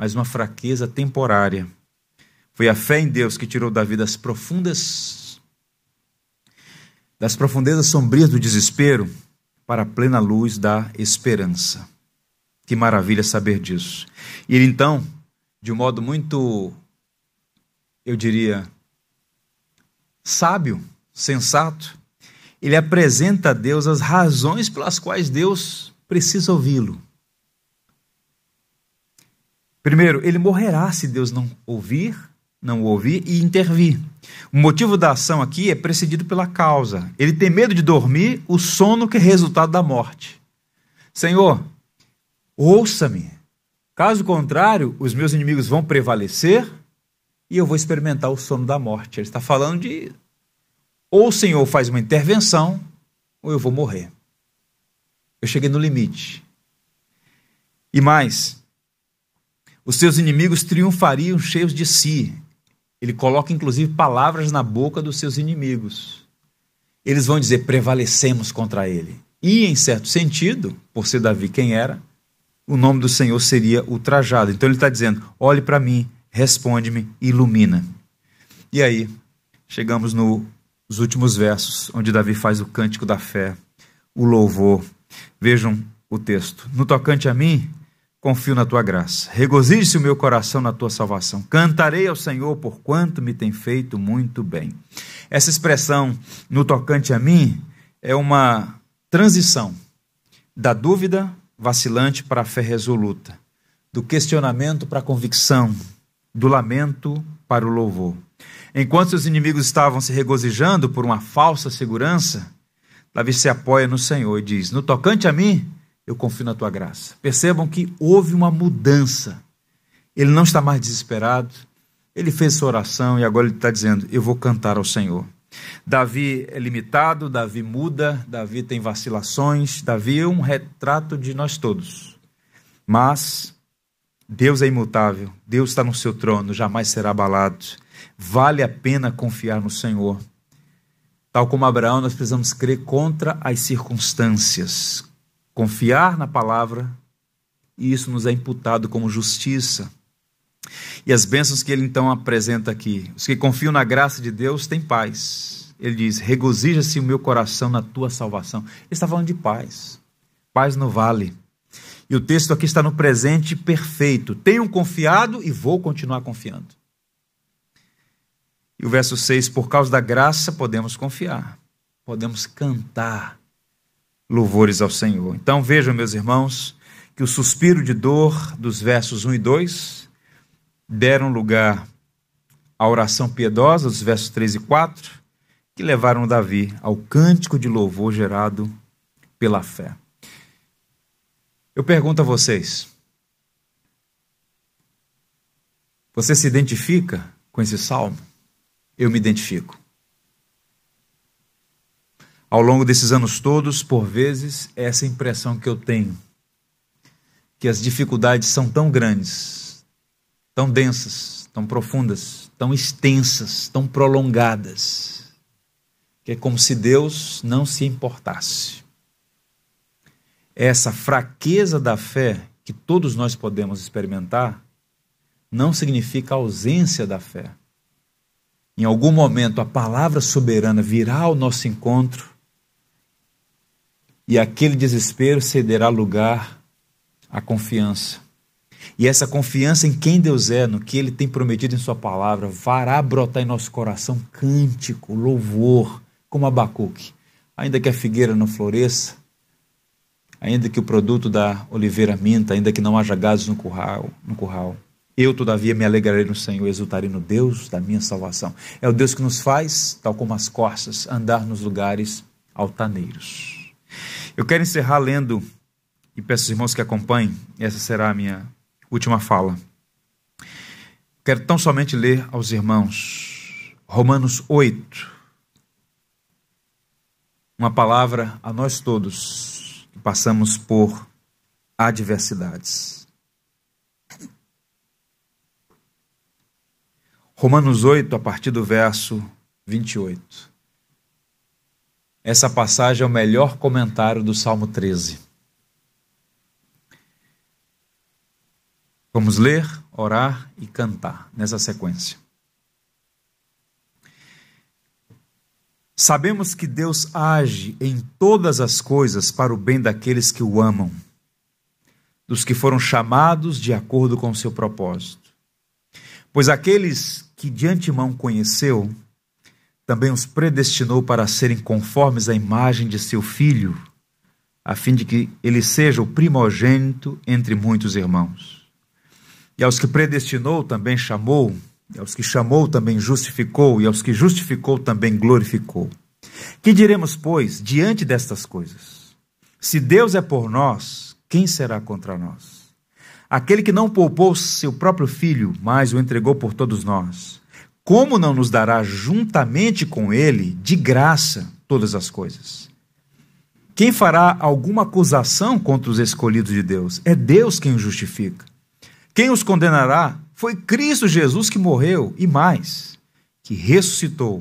mas uma fraqueza temporária. Foi a fé em Deus que tirou Davi das profundas das profundezas sombrias do desespero para a plena luz da esperança. Que maravilha saber disso. E ele então, de um modo muito, eu diria, sábio, sensato, ele apresenta a Deus as razões pelas quais Deus precisa ouvi-lo. Primeiro, ele morrerá se Deus não ouvir, não ouvir e intervir. O motivo da ação aqui é precedido pela causa. Ele tem medo de dormir, o sono que é resultado da morte. Senhor, ouça-me. Caso contrário, os meus inimigos vão prevalecer e eu vou experimentar o sono da morte. Ele está falando de ou o Senhor faz uma intervenção ou eu vou morrer. Eu cheguei no limite. E mais, os seus inimigos triunfariam cheios de si. Ele coloca inclusive palavras na boca dos seus inimigos. Eles vão dizer: prevalecemos contra ele. E, em certo sentido, por ser Davi quem era, o nome do Senhor seria ultrajado. Então ele está dizendo: olhe para mim, responde-me, ilumina. E aí, chegamos nos últimos versos, onde Davi faz o cântico da fé, o louvor. Vejam o texto. No tocante a mim, confio na tua graça. Regozije-se o meu coração na tua salvação. Cantarei ao Senhor por quanto me tem feito muito bem. Essa expressão, no tocante a mim, é uma transição da dúvida vacilante para a fé resoluta, do questionamento para a convicção, do lamento para o louvor. Enquanto seus inimigos estavam se regozijando por uma falsa segurança, Davi se apoia no Senhor e diz: No tocante a mim, eu confio na tua graça. Percebam que houve uma mudança. Ele não está mais desesperado, ele fez sua oração e agora ele está dizendo: Eu vou cantar ao Senhor. Davi é limitado, Davi muda, Davi tem vacilações, Davi é um retrato de nós todos. Mas Deus é imutável, Deus está no seu trono, jamais será abalado. Vale a pena confiar no Senhor. Tal como Abraão, nós precisamos crer contra as circunstâncias, confiar na palavra, e isso nos é imputado como justiça. E as bênçãos que ele então apresenta aqui. Os que confiam na graça de Deus têm paz. Ele diz: regozija-se o meu coração na tua salvação. Ele está falando de paz. Paz no vale. E o texto aqui está no presente perfeito. Tenho confiado e vou continuar confiando. E o verso 6: Por causa da graça podemos confiar, podemos cantar louvores ao Senhor. Então vejam, meus irmãos, que o suspiro de dor dos versos 1 e 2 deram lugar à oração piedosa dos versos 3 e 4, que levaram Davi ao cântico de louvor gerado pela fé. Eu pergunto a vocês: você se identifica com esse salmo? Eu me identifico. Ao longo desses anos todos, por vezes, é essa impressão que eu tenho que as dificuldades são tão grandes, tão densas, tão profundas, tão extensas, tão prolongadas, que é como se Deus não se importasse. Essa fraqueza da fé que todos nós podemos experimentar não significa ausência da fé. Em algum momento a palavra soberana virá ao nosso encontro e aquele desespero cederá lugar a confiança. E essa confiança em quem Deus é, no que Ele tem prometido em Sua palavra, fará brotar em nosso coração cântico, louvor, como Abacuque. Ainda que a figueira não floresça, ainda que o produto da oliveira minta, ainda que não haja gados no curral, no curral. Eu, todavia, me alegrarei no Senhor, exultarei no Deus da minha salvação. É o Deus que nos faz, tal como as corças, andar nos lugares altaneiros. Eu quero encerrar lendo e peço aos irmãos que acompanhem, essa será a minha última fala. Quero tão somente ler aos irmãos Romanos 8, uma palavra a nós todos que passamos por adversidades. Romanos 8, a partir do verso 28. Essa passagem é o melhor comentário do Salmo 13. Vamos ler, orar e cantar nessa sequência. Sabemos que Deus age em todas as coisas para o bem daqueles que o amam, dos que foram chamados de acordo com o seu propósito. Pois aqueles que de antemão conheceu, também os predestinou para serem conformes à imagem de seu filho, a fim de que ele seja o primogênito entre muitos irmãos. E aos que predestinou também chamou, e aos que chamou também justificou, e aos que justificou também glorificou. Que diremos, pois, diante destas coisas? Se Deus é por nós, quem será contra nós? Aquele que não poupou seu próprio filho, mas o entregou por todos nós, como não nos dará juntamente com ele, de graça, todas as coisas? Quem fará alguma acusação contra os escolhidos de Deus? É Deus quem os justifica. Quem os condenará foi Cristo Jesus que morreu e mais, que ressuscitou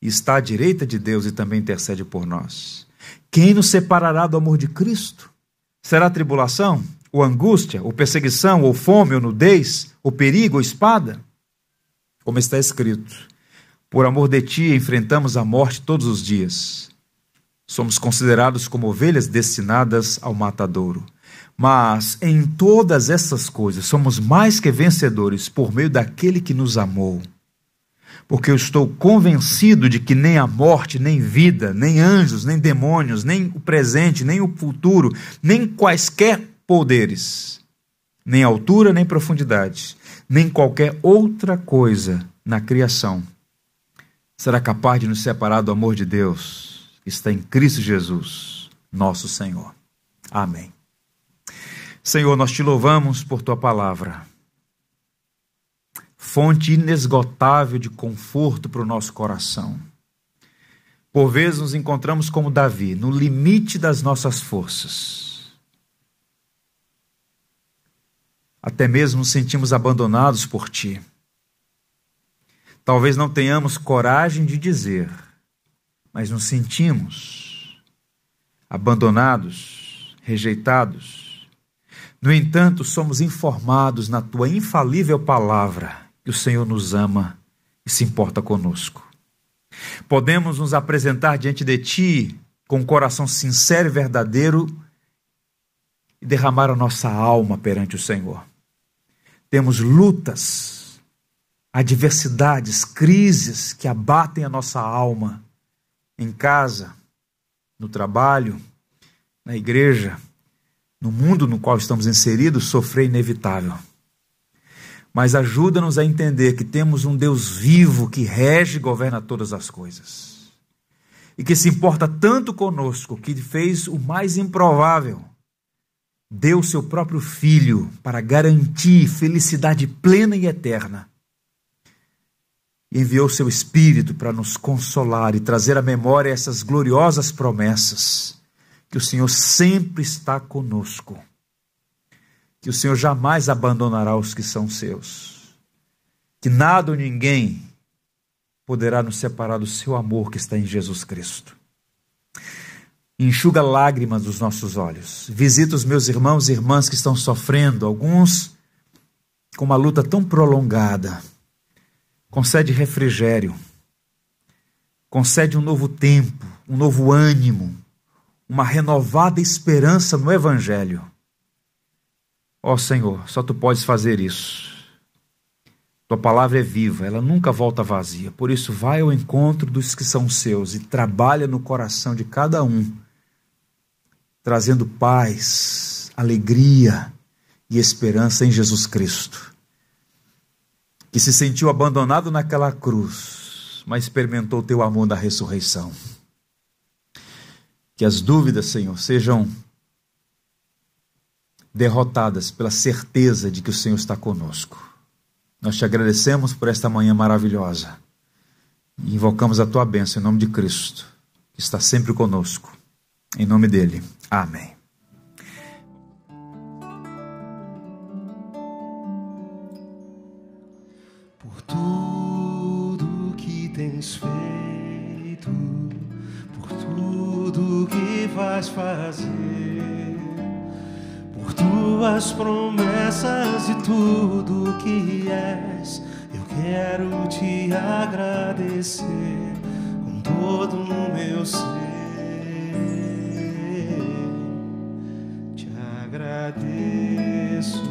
está à direita de Deus e também intercede por nós. Quem nos separará do amor de Cristo? Será tribulação, ou angústia, ou perseguição, ou fome, ou nudez, ou perigo, ou espada? Como está escrito: Por amor de ti enfrentamos a morte todos os dias. Somos considerados como ovelhas destinadas ao matadouro. Mas em todas essas coisas somos mais que vencedores por meio daquele que nos amou. Porque eu estou convencido de que nem a morte, nem vida, nem anjos, nem demônios, nem o presente, nem o futuro, nem quaisquer poderes, nem altura, nem profundidade, nem qualquer outra coisa na criação será capaz de nos separar do amor de Deus que está em Cristo Jesus, nosso Senhor. Amém. Senhor, nós te louvamos por tua palavra, fonte inesgotável de conforto para o nosso coração. Por vezes nos encontramos como Davi, no limite das nossas forças. Até mesmo nos sentimos abandonados por ti. Talvez não tenhamos coragem de dizer, mas nos sentimos abandonados, rejeitados. No entanto, somos informados na tua infalível palavra que o Senhor nos ama e se importa conosco. Podemos nos apresentar diante de Ti com um coração sincero e verdadeiro e derramar a nossa alma perante o Senhor. Temos lutas, adversidades, crises que abatem a nossa alma em casa, no trabalho, na igreja, no mundo no qual estamos inseridos, sofrer inevitável mas ajuda-nos a entender que temos um Deus vivo que rege e governa todas as coisas. E que se importa tanto conosco que fez o mais improvável. Deu seu próprio filho para garantir felicidade plena e eterna. E enviou seu espírito para nos consolar e trazer à memória essas gloriosas promessas que o Senhor sempre está conosco que o Senhor jamais abandonará os que são seus, que nada ou ninguém poderá nos separar do seu amor que está em Jesus Cristo. Enxuga lágrimas dos nossos olhos. Visita os meus irmãos e irmãs que estão sofrendo, alguns com uma luta tão prolongada. Concede refrigério. Concede um novo tempo, um novo ânimo, uma renovada esperança no Evangelho. Ó oh, Senhor, só tu podes fazer isso. Tua palavra é viva, ela nunca volta vazia. Por isso, vai ao encontro dos que são seus e trabalha no coração de cada um, trazendo paz, alegria e esperança em Jesus Cristo, que se sentiu abandonado naquela cruz, mas experimentou teu amor da ressurreição. Que as dúvidas, Senhor, sejam derrotadas pela certeza de que o Senhor está conosco. Nós te agradecemos por esta manhã maravilhosa e invocamos a tua bênção em nome de Cristo, que está sempre conosco. Em nome dele. Amém. Por tudo que tens feito, por tudo que vais fazer tuas promessas e tudo que és, eu quero te agradecer com todo o meu ser. Agradeço,